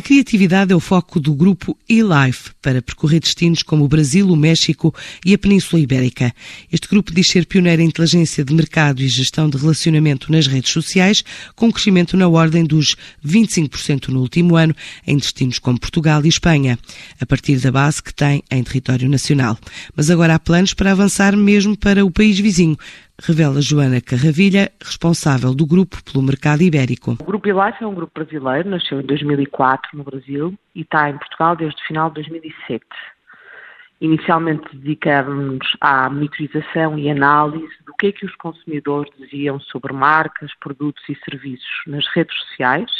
A criatividade é o foco do grupo eLife para percorrer destinos como o Brasil, o México e a Península Ibérica. Este grupo diz ser pioneiro em inteligência de mercado e gestão de relacionamento nas redes sociais, com um crescimento na ordem dos 25% no último ano em destinos como Portugal e Espanha, a partir da base que tem em território nacional. Mas agora há planos para avançar mesmo para o país vizinho, revela Joana Carravilha, responsável do grupo pelo mercado ibérico. O Grupo Elife é um grupo brasileiro, nasceu em 2004 no Brasil e está em Portugal desde o final de 2007. Inicialmente dedicávamos à monitorização e análise do que é que os consumidores diziam sobre marcas, produtos e serviços nas redes sociais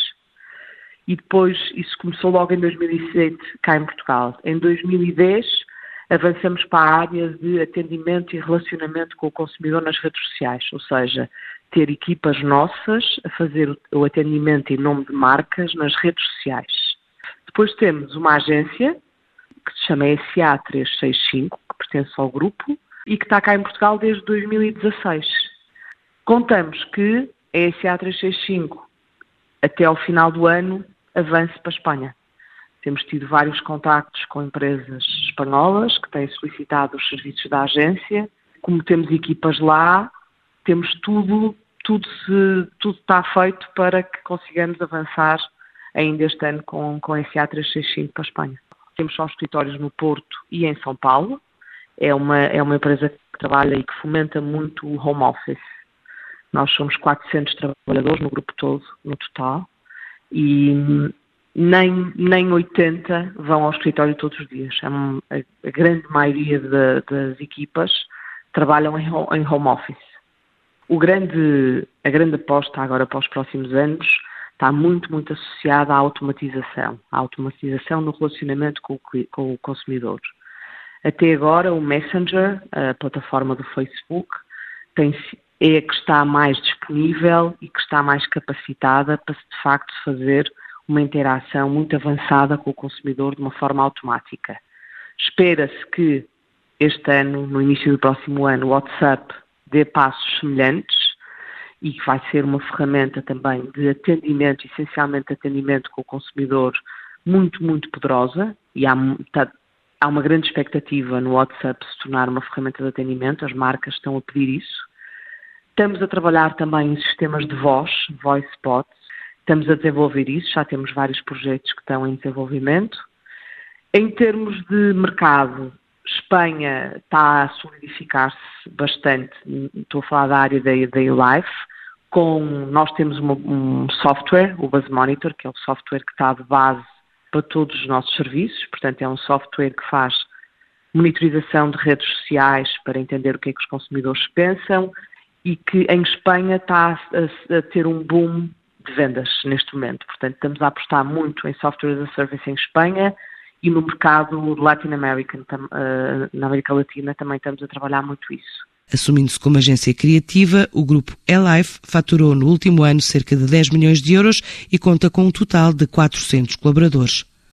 e depois isso começou logo em 2007 cá em Portugal. Em 2010 avançamos para a área de atendimento e relacionamento com o consumidor nas redes sociais, ou seja, ter equipas nossas a fazer o atendimento em nome de marcas nas redes sociais. Depois temos uma agência que se chama SA 365, que pertence ao grupo e que está cá em Portugal desde 2016. Contamos que a SA 365 até ao final do ano avance para a Espanha. Temos tido vários contactos com empresas espanholas que têm solicitado os serviços da agência. Como temos equipas lá, temos tudo, tudo, se, tudo está feito para que consigamos avançar ainda este ano com, com a SA 365 para a Espanha. Temos só escritórios no Porto e em São Paulo. É uma, é uma empresa que trabalha e que fomenta muito o home office. Nós somos 400 trabalhadores no grupo todo, no total, e nem, nem 80 vão ao escritório todos os dias. É a, a, grande maioria de, das equipas trabalham em, em home office. O grande, a grande aposta agora para os próximos anos está muito, muito associada à automatização, à automatização no relacionamento com o, com o consumidor. Até agora, o Messenger, a plataforma do Facebook, tem, é a que está mais disponível e que está mais capacitada para, de facto, fazer uma interação muito avançada com o consumidor de uma forma automática. Espera-se que este ano, no início do próximo ano, o WhatsApp dê passos semelhantes e que vai ser uma ferramenta também de atendimento, essencialmente atendimento com o consumidor, muito, muito poderosa e há, tá, há uma grande expectativa no WhatsApp se tornar uma ferramenta de atendimento, as marcas estão a pedir isso. Estamos a trabalhar também em sistemas de voz, voice bots, Estamos a desenvolver isso, já temos vários projetos que estão em desenvolvimento. Em termos de mercado, Espanha está a solidificar-se bastante, estou a falar da área da, da Life, com, nós temos uma, um software, o Buzz Monitor, que é o software que está de base para todos os nossos serviços, portanto é um software que faz monitorização de redes sociais para entender o que é que os consumidores pensam e que em Espanha está a, a ter um boom de vendas neste momento. Portanto, estamos a apostar muito em software as a service em Espanha e no mercado Latin American, uh, na América Latina, também estamos a trabalhar muito isso. Assumindo-se como agência criativa, o grupo Elife faturou no último ano cerca de 10 milhões de euros e conta com um total de 400 colaboradores.